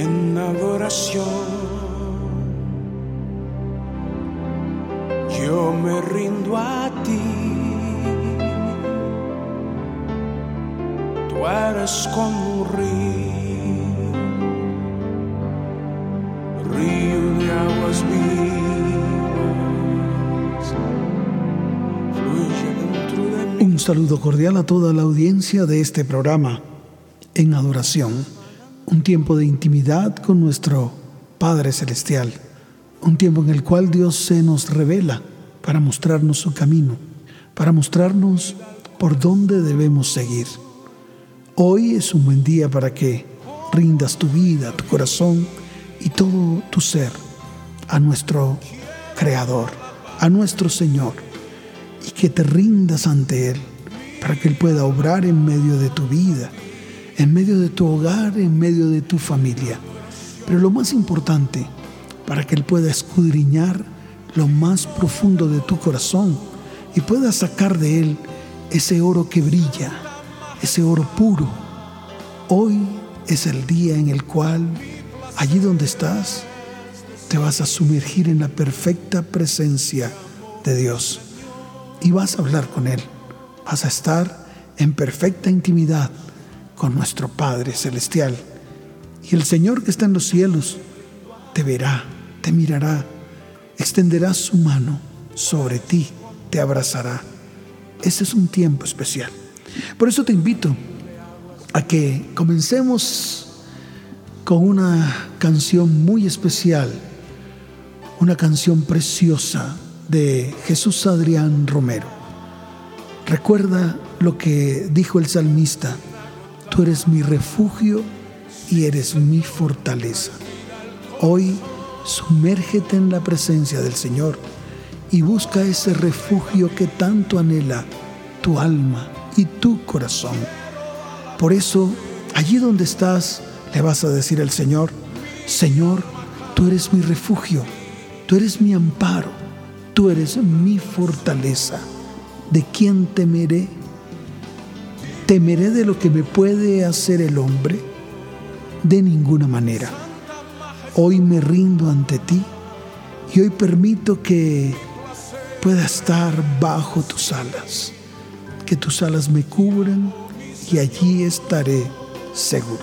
en adoración. Yo me rindo a ti. Tú eres como un río, río de aguas vivas. Un saludo cordial a toda la audiencia de este programa en adoración, un tiempo de intimidad con nuestro Padre Celestial, un tiempo en el cual Dios se nos revela para mostrarnos su camino, para mostrarnos por dónde debemos seguir. Hoy es un buen día para que rindas tu vida, tu corazón y todo tu ser a nuestro Creador, a nuestro Señor, y que te rindas ante Él para que Él pueda obrar en medio de tu vida, en medio de tu hogar, en medio de tu familia. Pero lo más importante, para que Él pueda escudriñar lo más profundo de tu corazón y pueda sacar de Él ese oro que brilla, ese oro puro. Hoy es el día en el cual, allí donde estás, te vas a sumergir en la perfecta presencia de Dios y vas a hablar con Él. Vas a estar en perfecta intimidad con nuestro Padre Celestial. Y el Señor que está en los cielos te verá, te mirará, extenderá su mano sobre ti, te abrazará. Ese es un tiempo especial. Por eso te invito a que comencemos con una canción muy especial, una canción preciosa de Jesús Adrián Romero. Recuerda lo que dijo el salmista, tú eres mi refugio y eres mi fortaleza. Hoy sumérgete en la presencia del Señor y busca ese refugio que tanto anhela tu alma y tu corazón. Por eso, allí donde estás, le vas a decir al Señor, Señor, tú eres mi refugio, tú eres mi amparo, tú eres mi fortaleza. ¿De quién temeré? ¿Temeré de lo que me puede hacer el hombre? De ninguna manera. Hoy me rindo ante ti y hoy permito que pueda estar bajo tus alas, que tus alas me cubran y allí estaré seguro.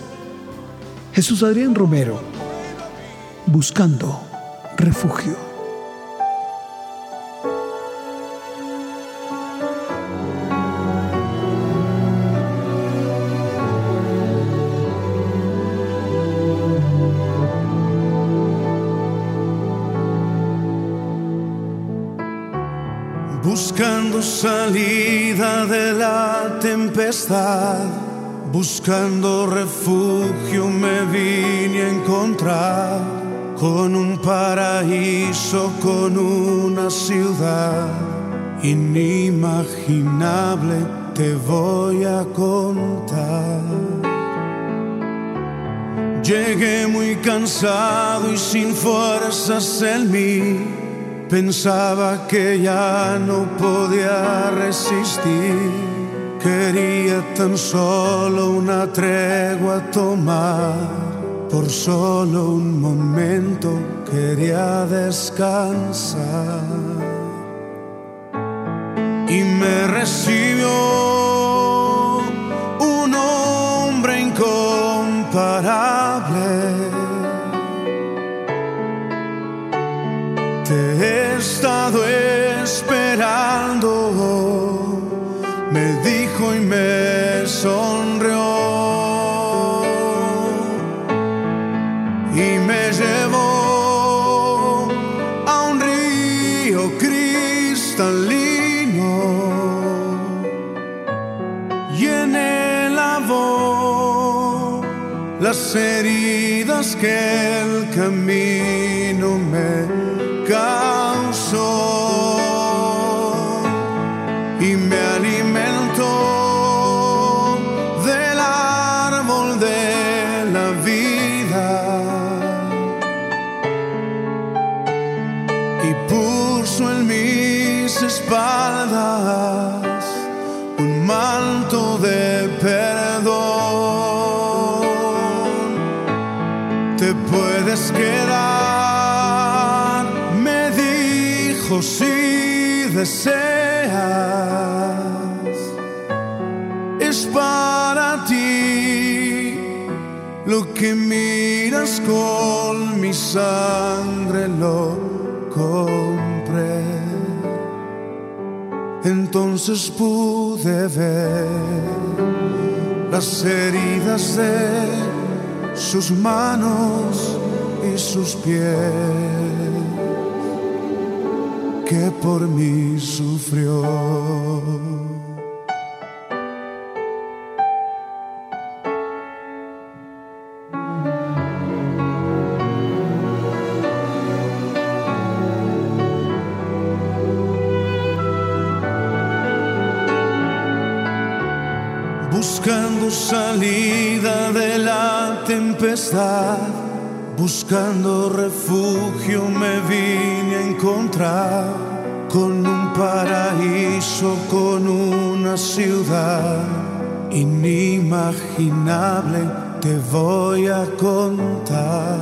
Jesús Adrián Romero, buscando refugio. Salida de la tempestad, buscando refugio me vine a encontrar con un paraíso, con una ciudad inimaginable, te voy a contar. Llegué muy cansado y sin fuerzas en mí. Pensaba que ya no podía resistir. Quería tan solo una tregua tomar. Por solo un momento quería descansar. Y me recibió sonrió. Y me llevó a un río cristalino. Y en él lavó las heridas que el camino deseas, es para ti lo que miras con mi sangre lo compré. Entonces pude ver las heridas de sus manos y sus pies que por mí sufrió. buscando salida de la tempestad, buscando refugio me vine a encontrar con un paraíso, con una ciudad inimaginable, te voy a contar.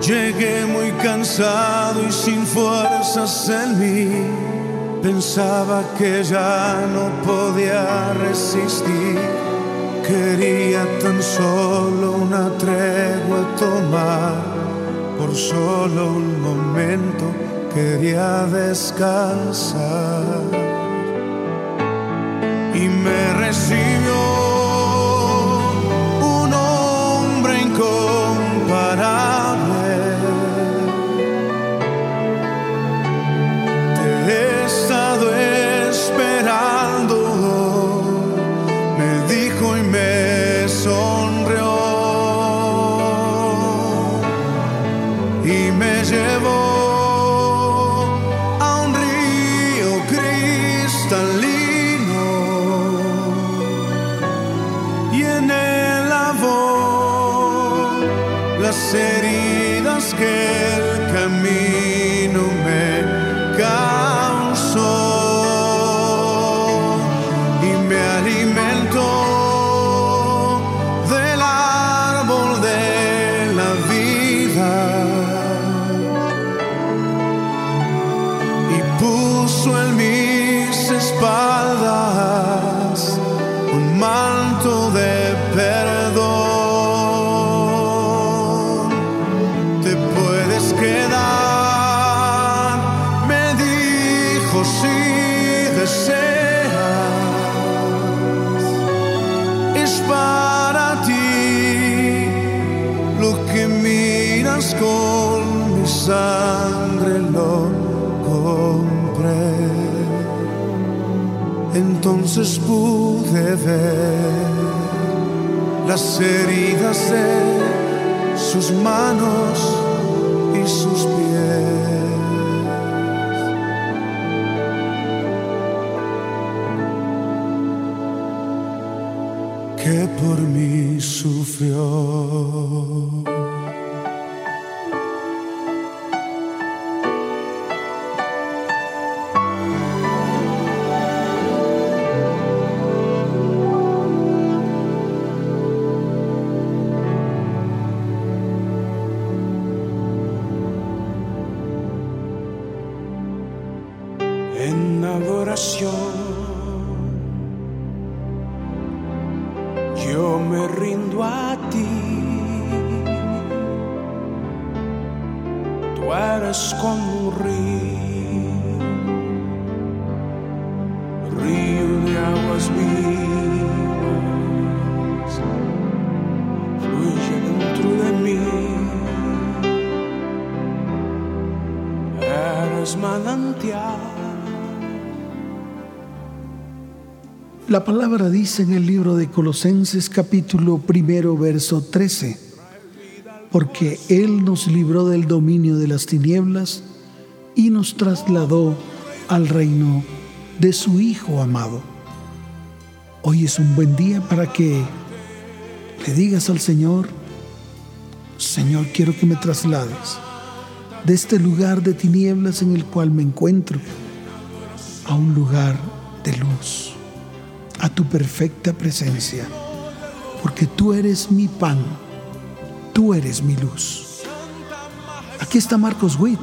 Llegué muy cansado y sin fuerzas en mí Pensaba que ya no podía resistir. Quería tan solo una tregua tomar. Por solo un momento quería descansar. Y me recibió un hombre incomparable. Las heridas de sus manos La palabra dice en el libro de Colosenses capítulo primero verso 13, porque Él nos libró del dominio de las tinieblas y nos trasladó al reino de su Hijo amado. Hoy es un buen día para que le digas al Señor, Señor, quiero que me traslades de este lugar de tinieblas en el cual me encuentro a un lugar de luz a tu perfecta presencia, porque tú eres mi pan, tú eres mi luz. Aquí está Marcos Witt,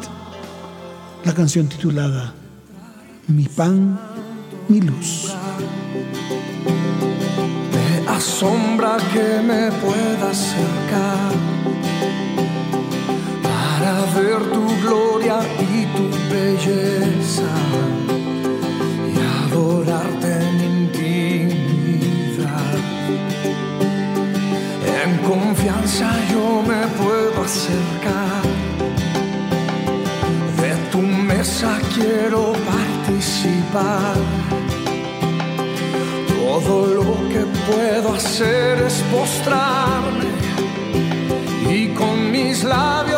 la canción titulada Mi pan, mi luz. Me asombra que me pueda acercar para ver tu gloria y tu belleza confianza yo me puedo acercar. De tu mesa quiero participar. Todo lo que puedo hacer es postrarme y con mis labios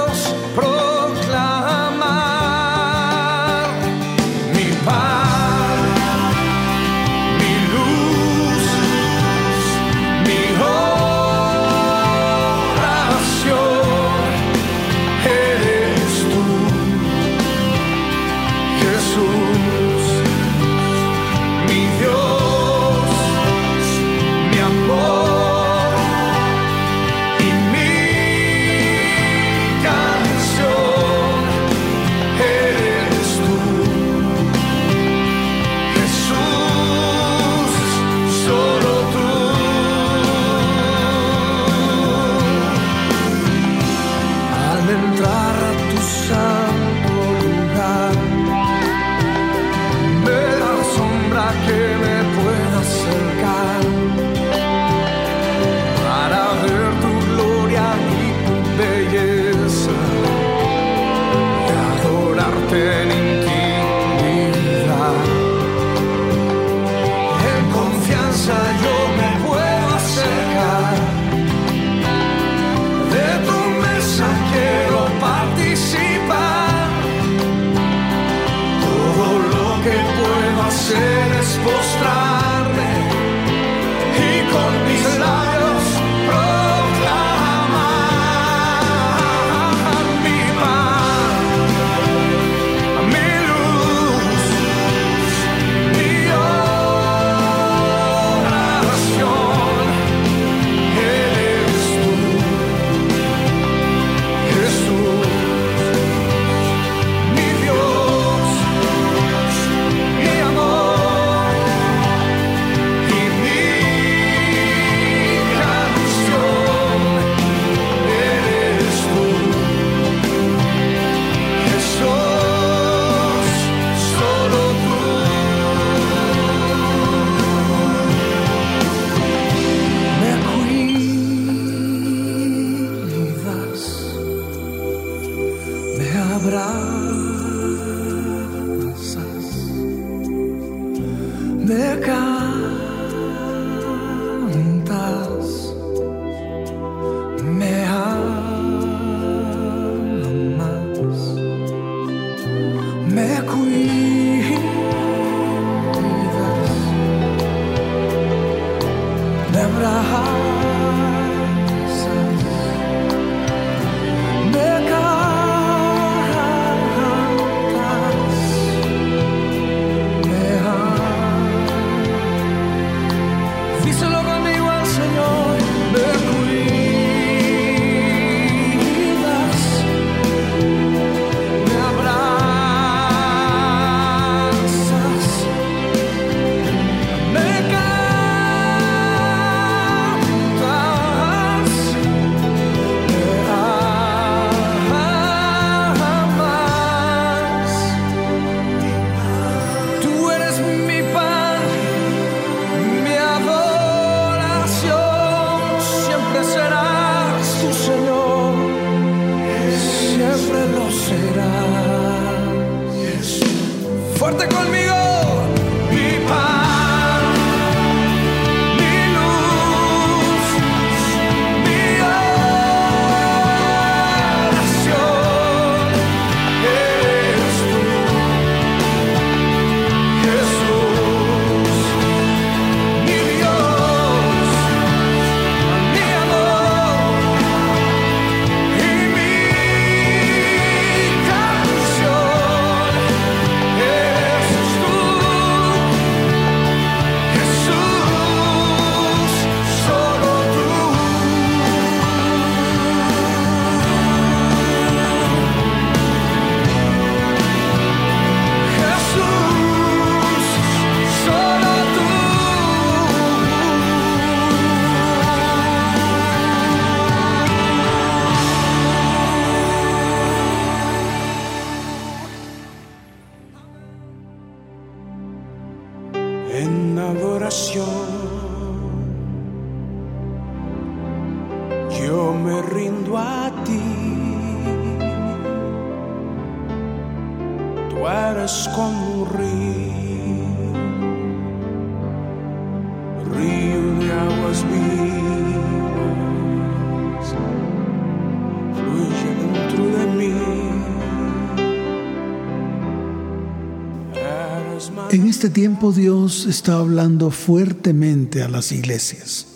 Dios está hablando fuertemente a las iglesias.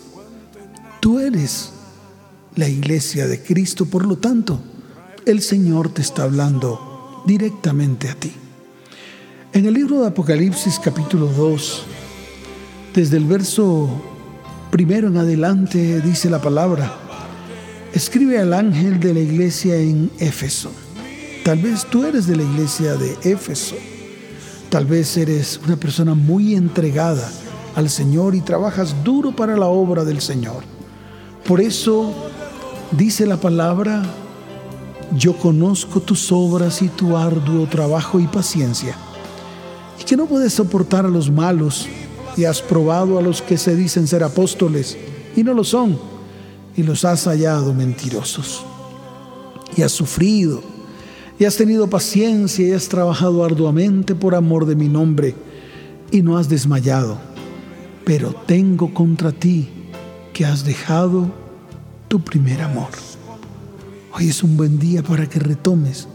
Tú eres la iglesia de Cristo, por lo tanto, el Señor te está hablando directamente a ti. En el libro de Apocalipsis capítulo 2, desde el verso primero en adelante dice la palabra, escribe al ángel de la iglesia en Éfeso. Tal vez tú eres de la iglesia de Éfeso. Tal vez eres una persona muy entregada al Señor y trabajas duro para la obra del Señor. Por eso dice la palabra, yo conozco tus obras y tu arduo trabajo y paciencia, y que no puedes soportar a los malos, y has probado a los que se dicen ser apóstoles, y no lo son, y los has hallado mentirosos. Y has sufrido, y has tenido paciencia, y has trabajado arduamente por amor de mi nombre, y no has desmayado. Pero tengo contra ti que has dejado tu primer amor. Hoy es un buen día para que retomes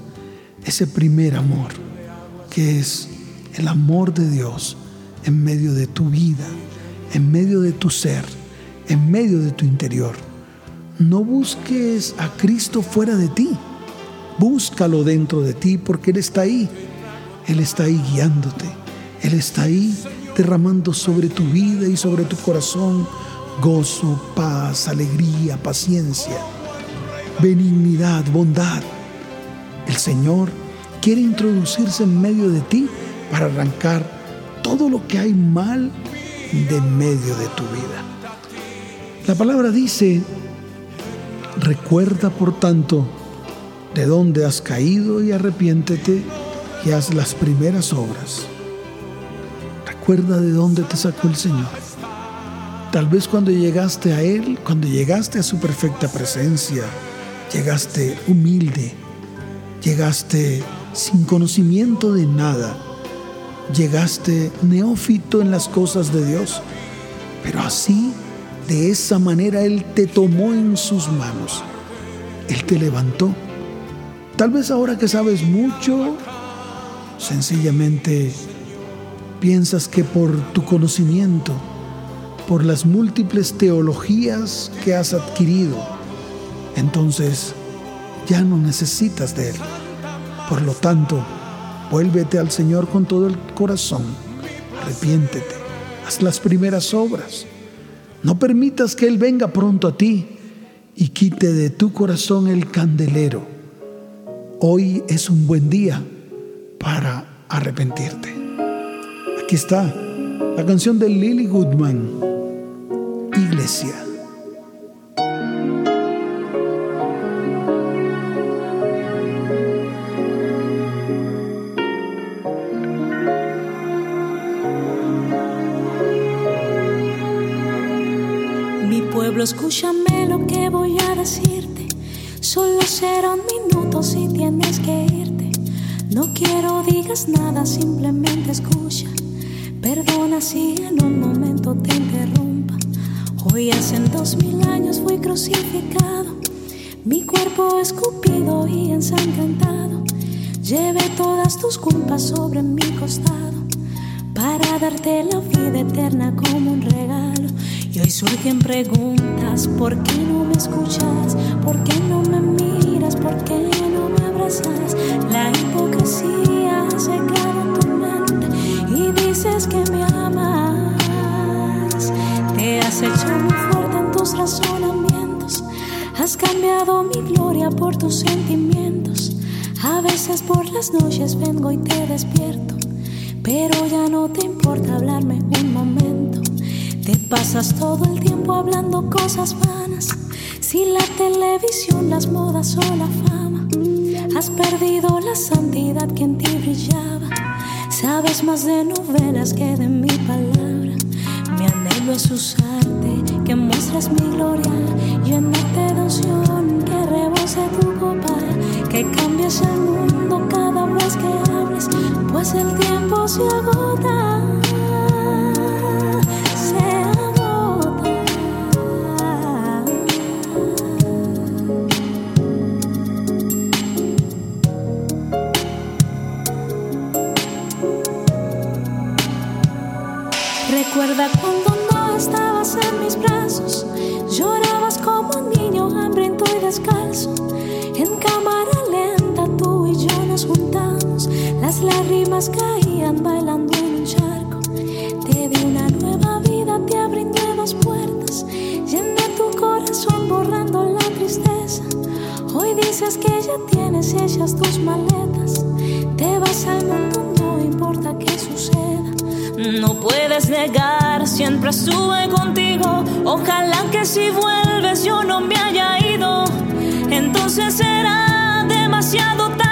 ese primer amor, que es el amor de Dios en medio de tu vida, en medio de tu ser, en medio de tu interior. No busques a Cristo fuera de ti, búscalo dentro de ti porque Él está ahí, Él está ahí guiándote, Él está ahí derramando sobre tu vida y sobre tu corazón gozo, paz, alegría, paciencia, benignidad, bondad. El Señor quiere introducirse en medio de ti para arrancar todo lo que hay mal de medio de tu vida. La palabra dice, recuerda por tanto de dónde has caído y arrepiéntete y haz las primeras obras. Recuerda de dónde te sacó el Señor. Tal vez cuando llegaste a Él, cuando llegaste a su perfecta presencia, llegaste humilde, llegaste sin conocimiento de nada, llegaste neófito en las cosas de Dios, pero así, de esa manera, Él te tomó en sus manos, Él te levantó. Tal vez ahora que sabes mucho, sencillamente piensas que por tu conocimiento, por las múltiples teologías que has adquirido, entonces ya no necesitas de Él. Por lo tanto, vuélvete al Señor con todo el corazón, arrepiéntete, haz las primeras obras. No permitas que Él venga pronto a ti y quite de tu corazón el candelero. Hoy es un buen día para arrepentirte. Aquí está la canción de Lily Goodman, Iglesia. Escupido y ensangrentado. Llevé todas tus culpas sobre mi costado para darte la vida eterna como un regalo. Y hoy surgen preguntas, ¿por qué no me escuchas? ¿Por qué no me miras? ¿Por qué no me abrazas? La hipocresía ha cegado tu mente y dices que me amas. Te has hecho muy fuerte en tus razonamientos, has cambiado mi gloria por tus sentimientos. A veces por las noches vengo y te despierto pero ya no te importa hablarme un momento. Te pasas todo el tiempo hablando cosas vanas. Si la televisión, las modas o la fama, has perdido la santidad que en ti brillaba. Sabes más de novelas que de mi palabra. anhelo es usarte, que muestres mi gloria, llenarte de unción, que rebose tu copa, que cambies el mundo cada vez que hables, pues el tiempo se agota. Recuerda cuando no estabas en mis brazos, descalzo. En cámara lenta tú y yo nos juntamos, las lágrimas caían bailando en un charco. Te di una nueva vida, te abrí nuevas puertas, llené tu corazón borrando la tristeza. Hoy dices que ya tienes hechas tus maletas, te vas al mundo, no importa qué suceda. No puedes negar, siempre estuve contigo. Ojalá que si vuelves yo no me haya. Entonces será demasiado tarde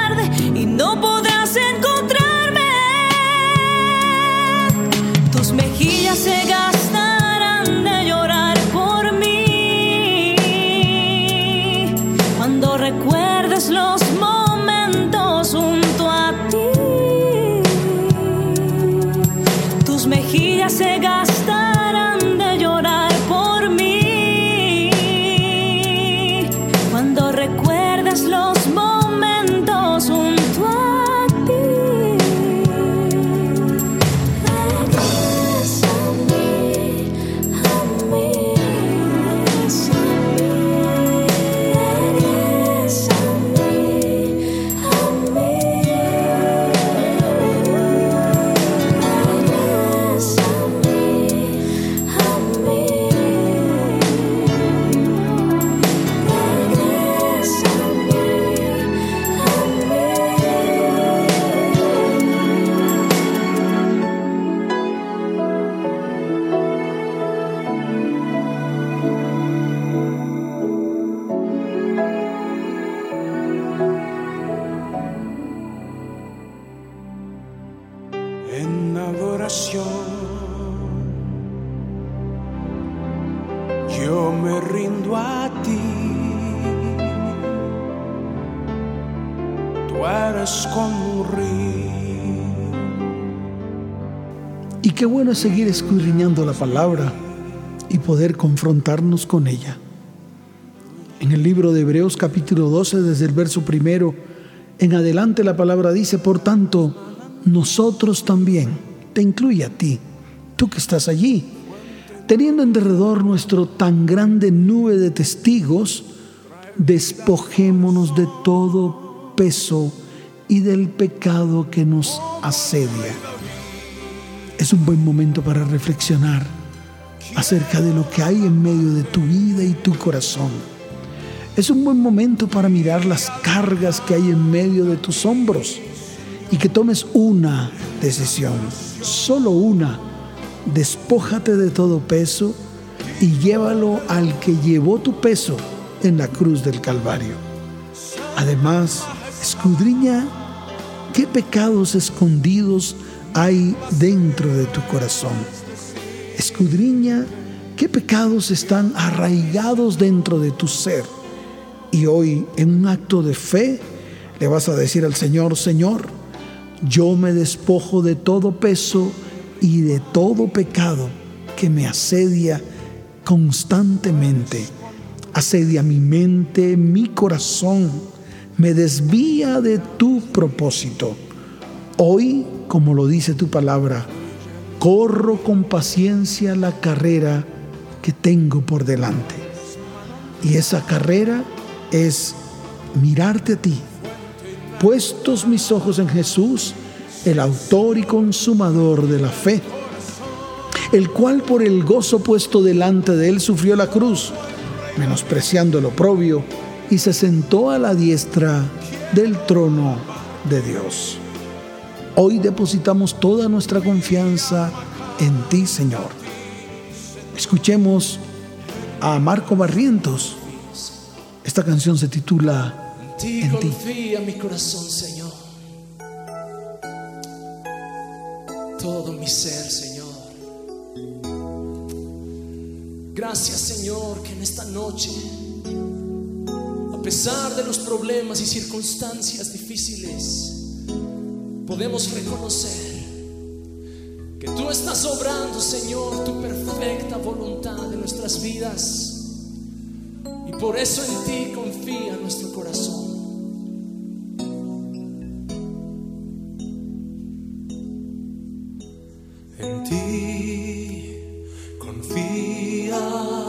qué bueno es seguir escudriñando la palabra y poder confrontarnos con ella. En el libro de Hebreos capítulo 12, desde el verso primero en adelante la palabra dice, por tanto, nosotros también, te incluye a ti, tú que estás allí, teniendo en derredor nuestro tan grande nube de testigos, despojémonos de todo peso y del pecado que nos asedia. Es un buen momento para reflexionar acerca de lo que hay en medio de tu vida y tu corazón. Es un buen momento para mirar las cargas que hay en medio de tus hombros y que tomes una decisión, solo una. Despójate de todo peso y llévalo al que llevó tu peso en la cruz del Calvario. Además, escudriña qué pecados escondidos hay dentro de tu corazón. Escudriña qué pecados están arraigados dentro de tu ser. Y hoy, en un acto de fe, le vas a decir al Señor, Señor, yo me despojo de todo peso y de todo pecado que me asedia constantemente. Asedia mi mente, mi corazón, me desvía de tu propósito. Hoy, como lo dice tu palabra, corro con paciencia la carrera que tengo por delante. Y esa carrera es mirarte a ti. Puestos mis ojos en Jesús, el autor y consumador de la fe, el cual por el gozo puesto delante de él sufrió la cruz, menospreciando el oprobio, y se sentó a la diestra del trono de Dios. Hoy depositamos toda nuestra confianza en ti, Señor. Escuchemos a Marco Barrientos. Esta canción se titula En ti en confía mi corazón, Señor. Todo mi ser, Señor. Gracias, Señor, que en esta noche, a pesar de los problemas y circunstancias difíciles, podemos reconocer que tú estás obrando, Señor, tu perfecta voluntad en nuestras vidas. Y por eso en ti confía nuestro corazón. En ti confía.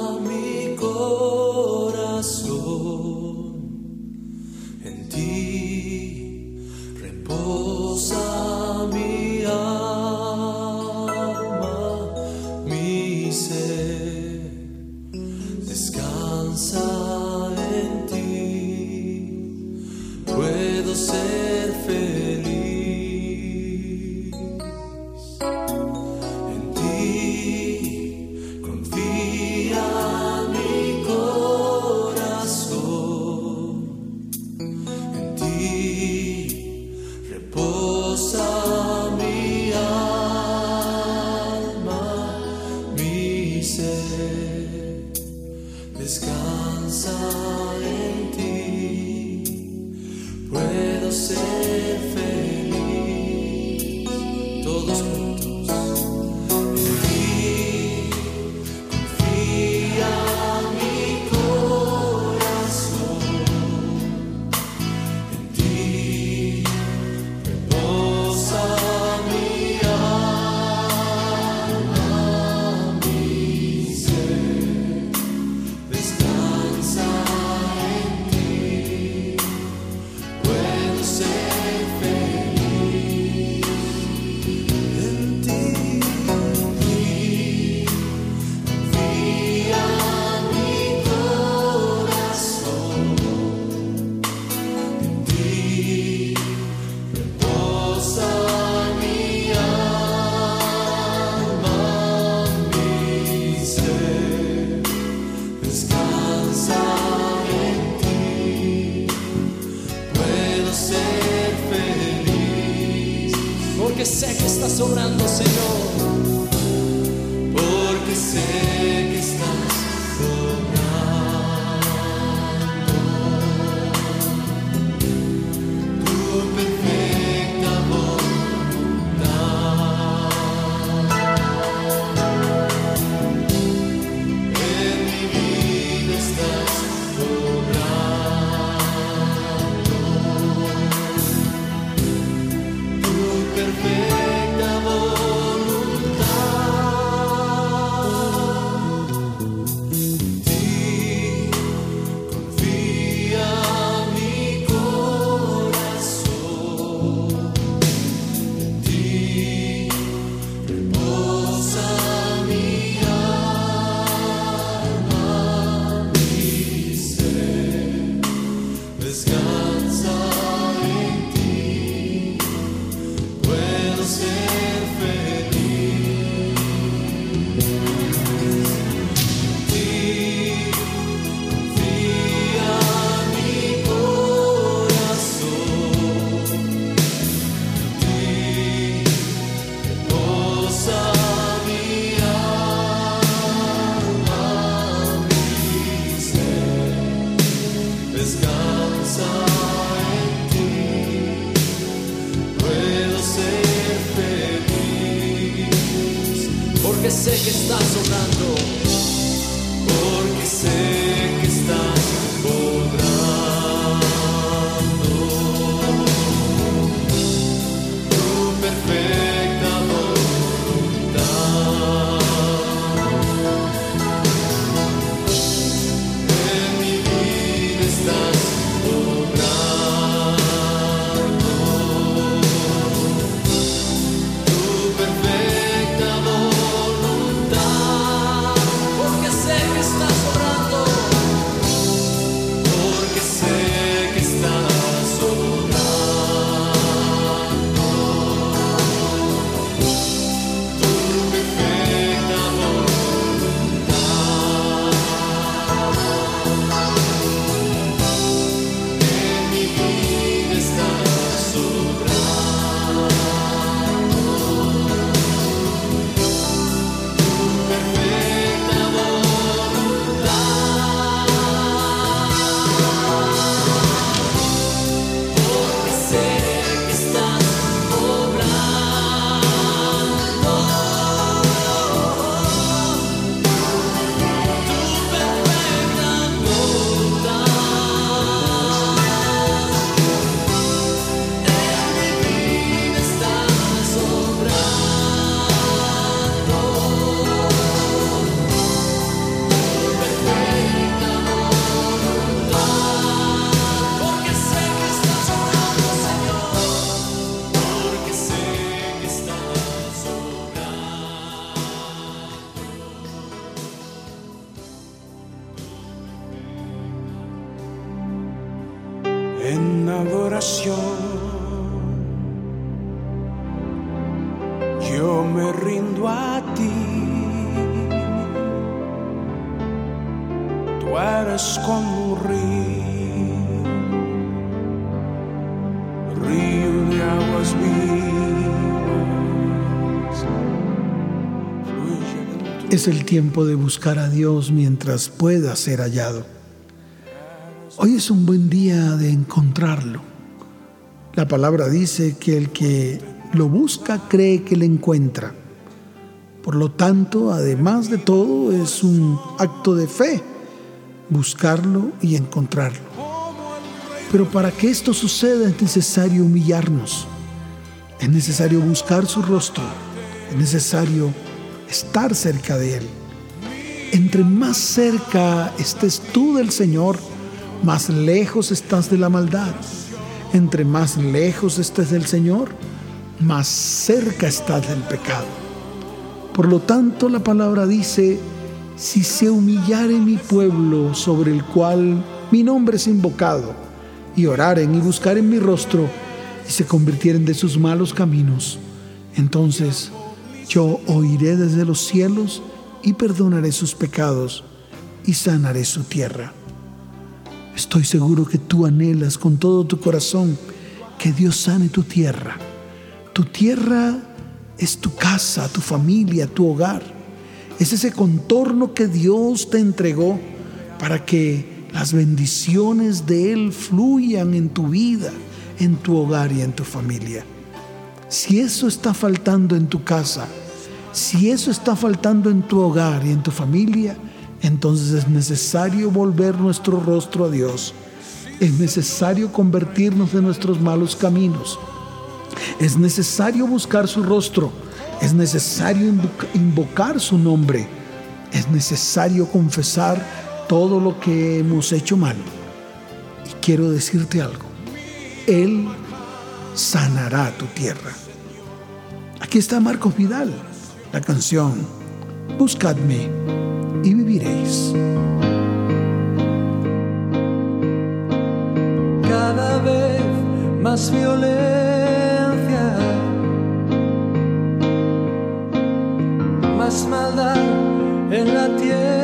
Es el tiempo de buscar a Dios mientras pueda ser hallado. Hoy es un buen día de encontrarlo. La palabra dice que el que lo busca cree que le encuentra. Por lo tanto, además de todo, es un acto de fe buscarlo y encontrarlo. Pero para que esto suceda es necesario humillarnos, es necesario buscar su rostro, es necesario estar cerca de Él. Entre más cerca estés tú del Señor, más lejos estás de la maldad. Entre más lejos estés del Señor, más cerca estás del pecado. Por lo tanto, la palabra dice, si se humillare mi pueblo sobre el cual mi nombre es invocado, y oraren y buscaren mi rostro, y se convirtieren de sus malos caminos, entonces yo oiré desde los cielos y perdonaré sus pecados y sanaré su tierra. Estoy seguro que tú anhelas con todo tu corazón que Dios sane tu tierra. Tu tierra es tu casa, tu familia, tu hogar. Es ese contorno que Dios te entregó para que las bendiciones de Él fluyan en tu vida, en tu hogar y en tu familia. Si eso está faltando en tu casa, si eso está faltando en tu hogar y en tu familia, entonces es necesario volver nuestro rostro a Dios. Es necesario convertirnos de nuestros malos caminos. Es necesario buscar su rostro. Es necesario invoca- invocar su nombre. Es necesario confesar todo lo que hemos hecho mal. Y quiero decirte algo. Él sanará tu tierra. Aquí está Marcos Vidal, la canción Buscadme y viviréis. cada vez más violencia, más maldad en la tierra.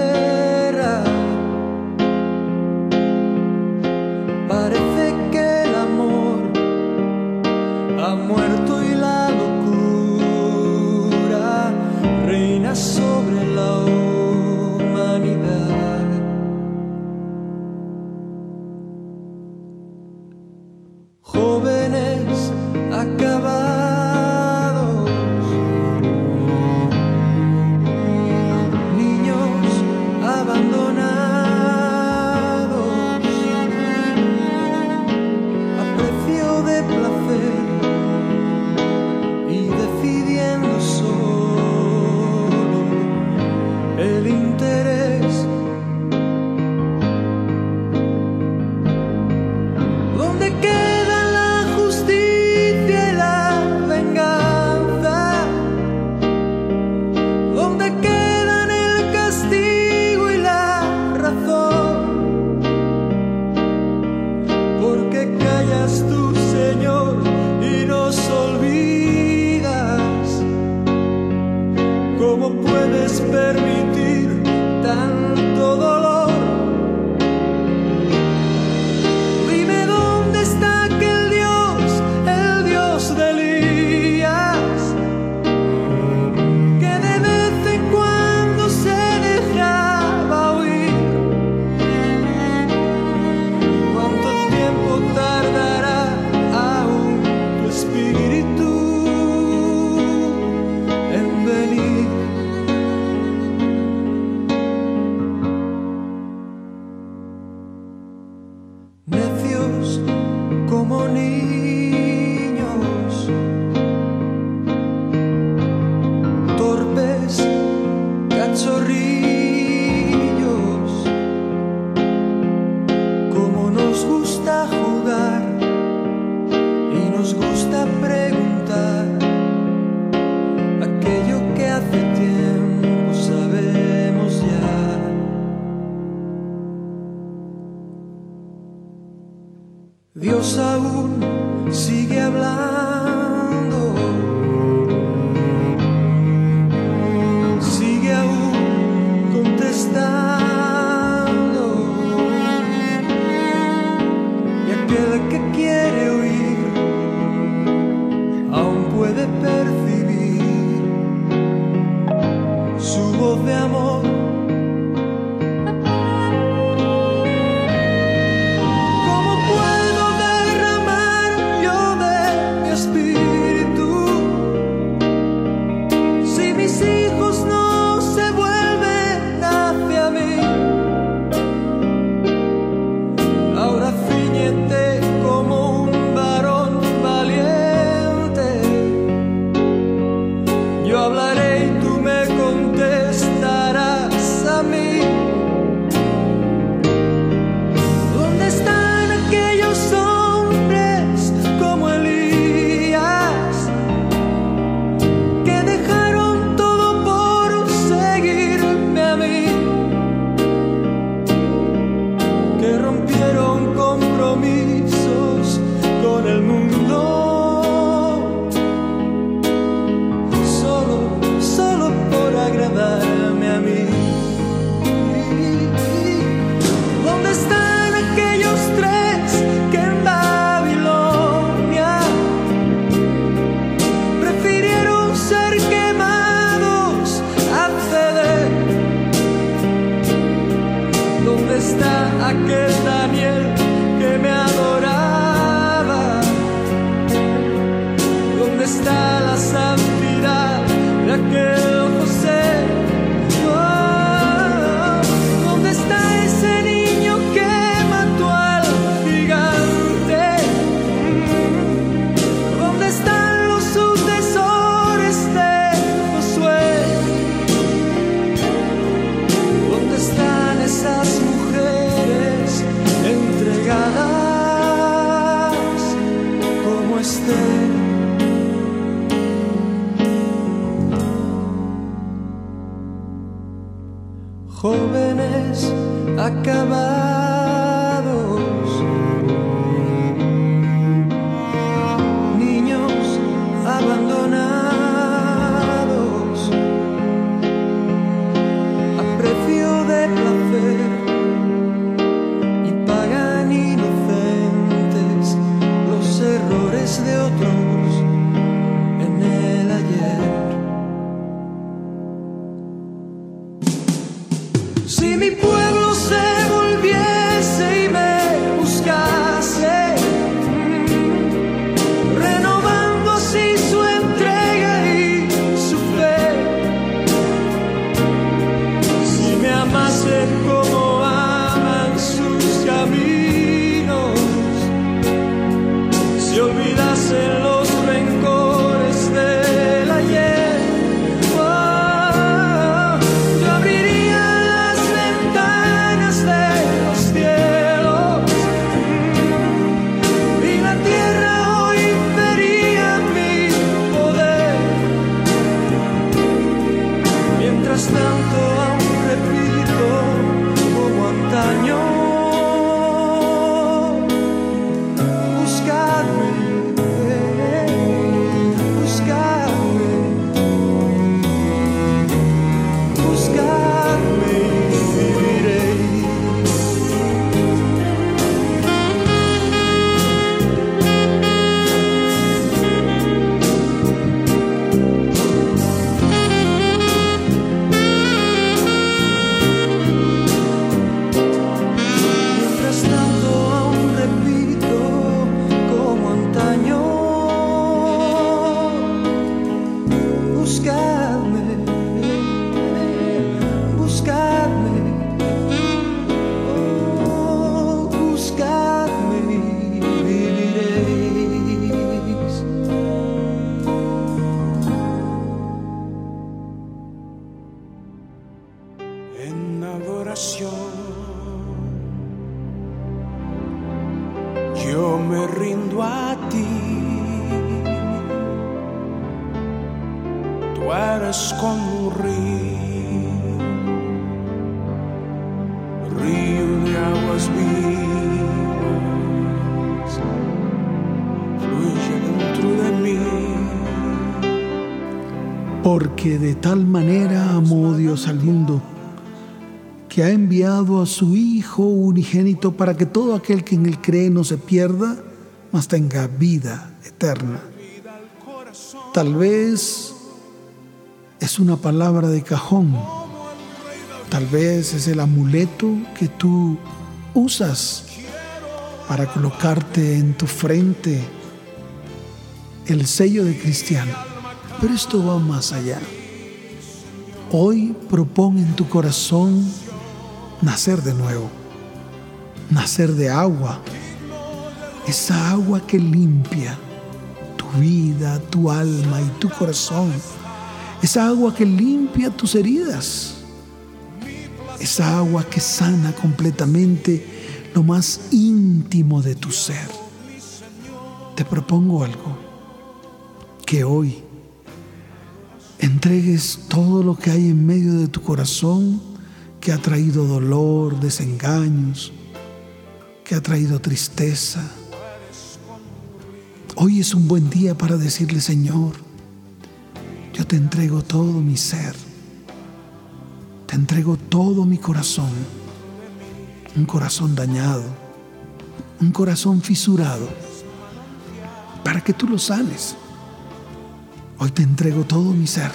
¿Dónde está aquel Daniel que me adoraba? ¿Dónde está la santidad de aquel? acabar. De tal manera amó Dios al mundo que ha enviado a su Hijo unigénito para que todo aquel que en él cree no se pierda, mas tenga vida eterna. Tal vez es una palabra de cajón, tal vez es el amuleto que tú usas para colocarte en tu frente el sello de cristiano. Pero esto va más allá. Hoy propone en tu corazón nacer de nuevo, nacer de agua, esa agua que limpia tu vida, tu alma y tu corazón, esa agua que limpia tus heridas, esa agua que sana completamente lo más íntimo de tu ser. Te propongo algo, que hoy entregues todo lo que hay en medio de tu corazón que ha traído dolor, desengaños, que ha traído tristeza. Hoy es un buen día para decirle, Señor, yo te entrego todo mi ser, te entrego todo mi corazón, un corazón dañado, un corazón fisurado, para que tú lo sanes. Hoy te entrego todo mi ser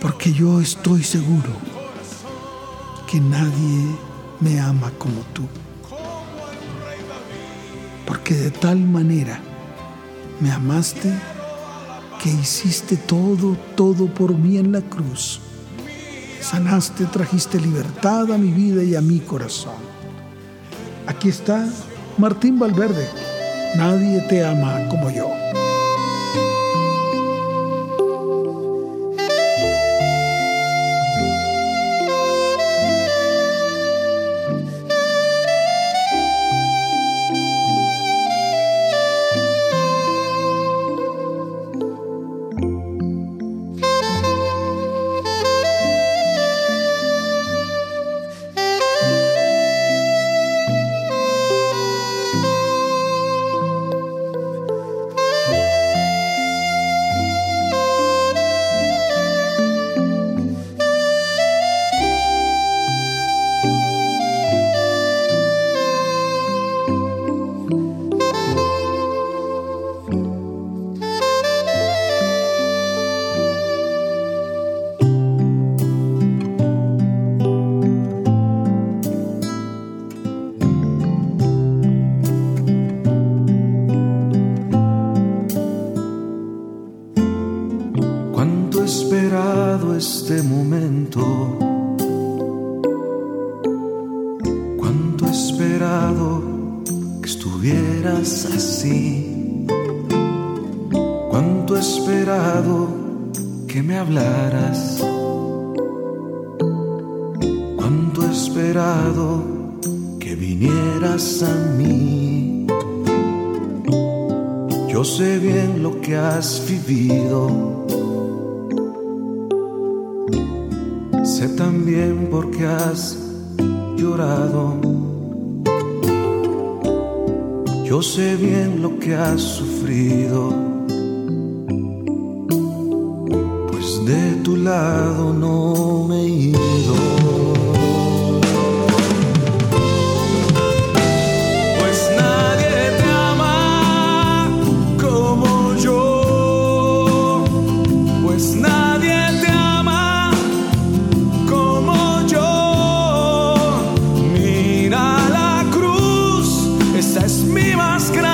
porque yo estoy seguro que nadie me ama como tú. Porque de tal manera me amaste que hiciste todo, todo por mí en la cruz. Sanaste, trajiste libertad a mi vida y a mi corazón. Aquí está Martín Valverde. Nadie te ama como yo. las gracias.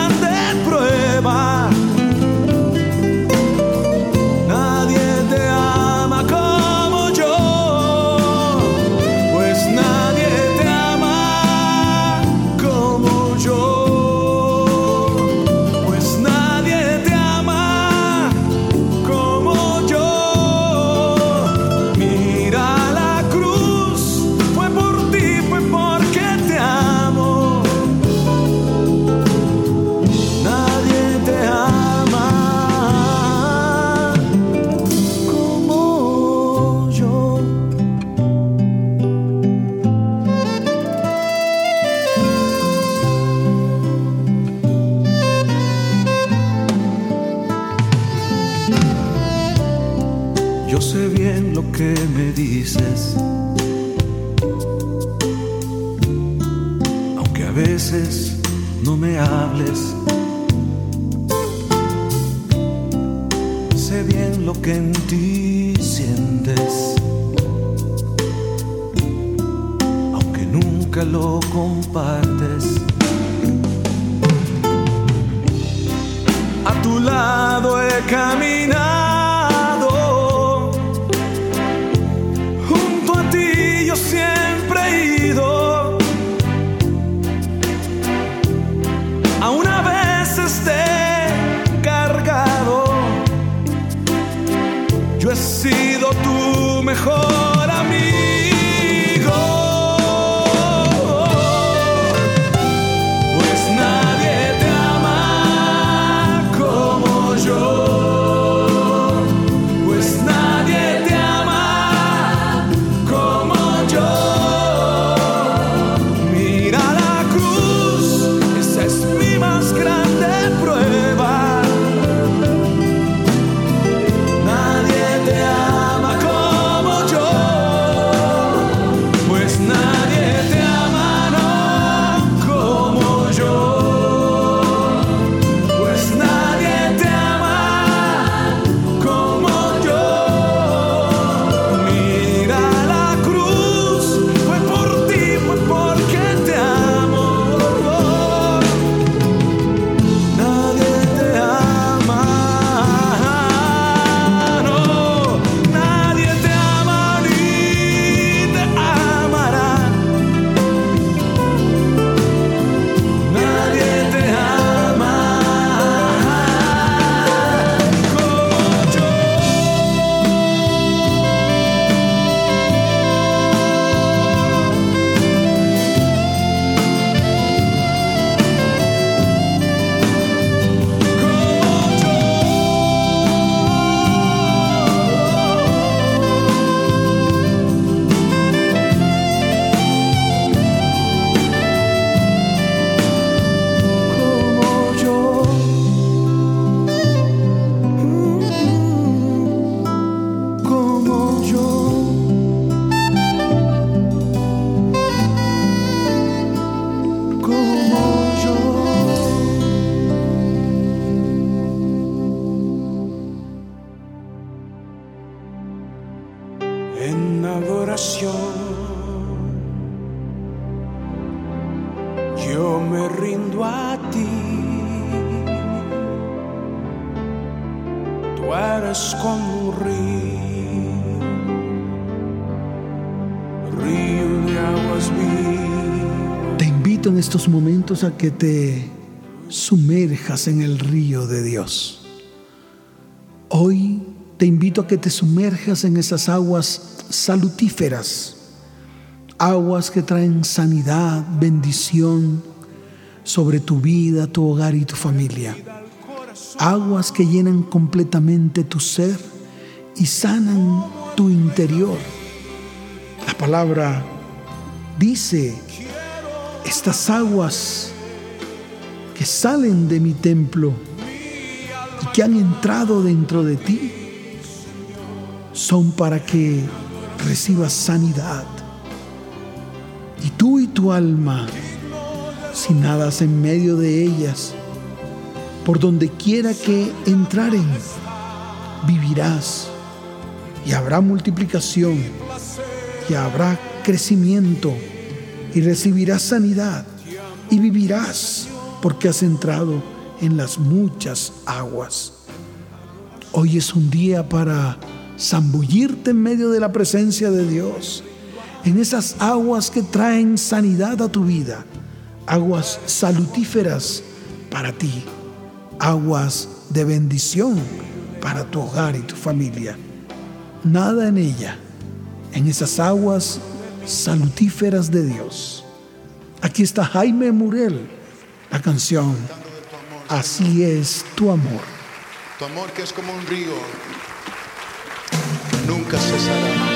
Un río, río de aguas. Te invito en estos momentos a que te sumerjas en el río de Dios. Hoy te invito a que te sumerjas en esas aguas salutíferas, aguas que traen sanidad, bendición sobre tu vida, tu hogar y tu familia. Aguas que llenan completamente tu ser y sanan tu interior. La palabra dice, estas aguas que salen de mi templo y que han entrado dentro de ti son para que recibas sanidad. Y tú y tu alma, si nadas en medio de ellas, por donde quiera que entraren, vivirás y habrá multiplicación y habrá crecimiento y recibirás sanidad y vivirás porque has entrado en las muchas aguas. Hoy es un día para zambullirte en medio de la presencia de Dios, en esas aguas que traen sanidad a tu vida, aguas salutíferas para ti, aguas de bendición para tu hogar y tu familia. Nada en ella, en esas aguas salutíferas de Dios. Aquí está Jaime Murel, la canción Así es tu amor. Tu amor que es como un río, nunca cesará.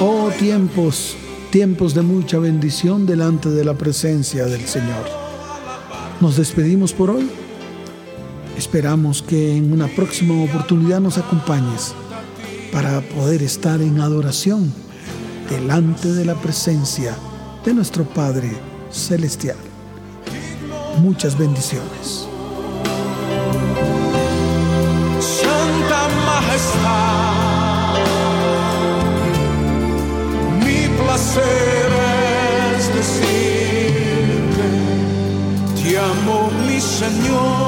Oh tiempos, tiempos de mucha bendición delante de la presencia del Señor. Nos despedimos por hoy. Esperamos que en una próxima oportunidad nos acompañes para poder estar en adoración delante de la presencia de nuestro Padre Celestial. Muchas bendiciones. Mi placeres de siempre, te amo, mi Señor.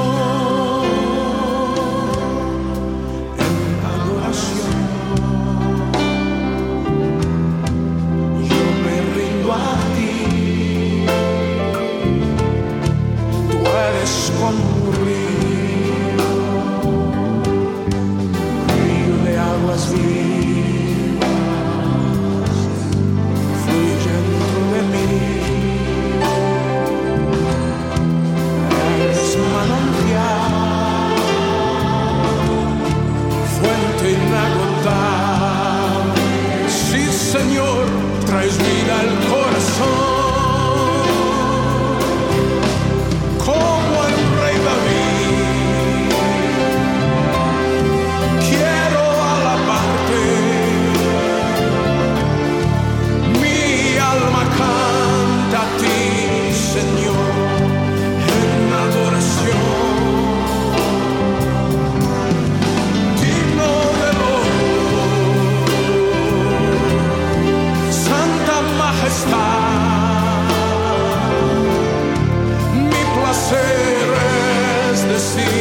Decirte,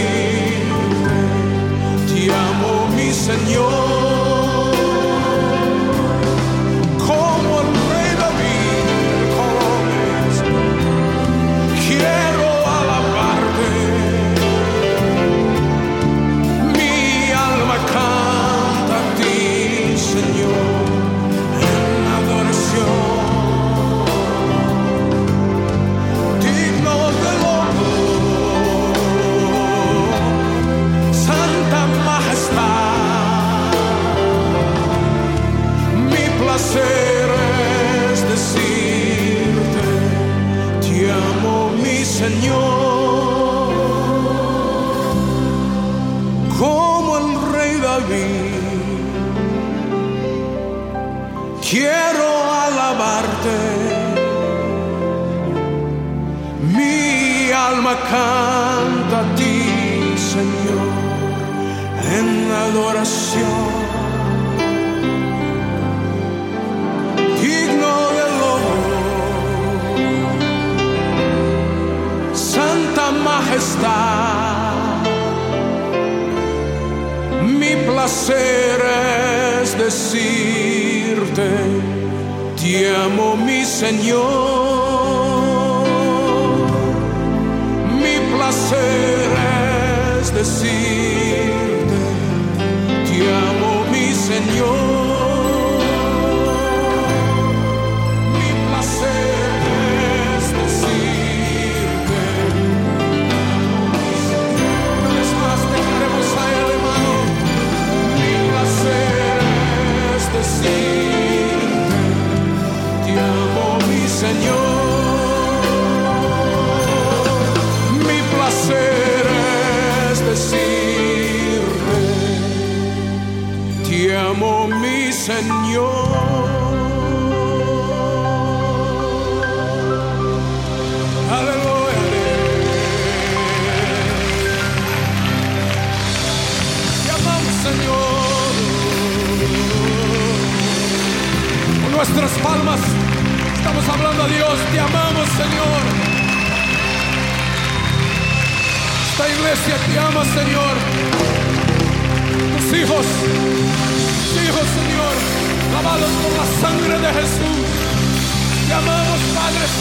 es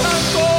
Santo.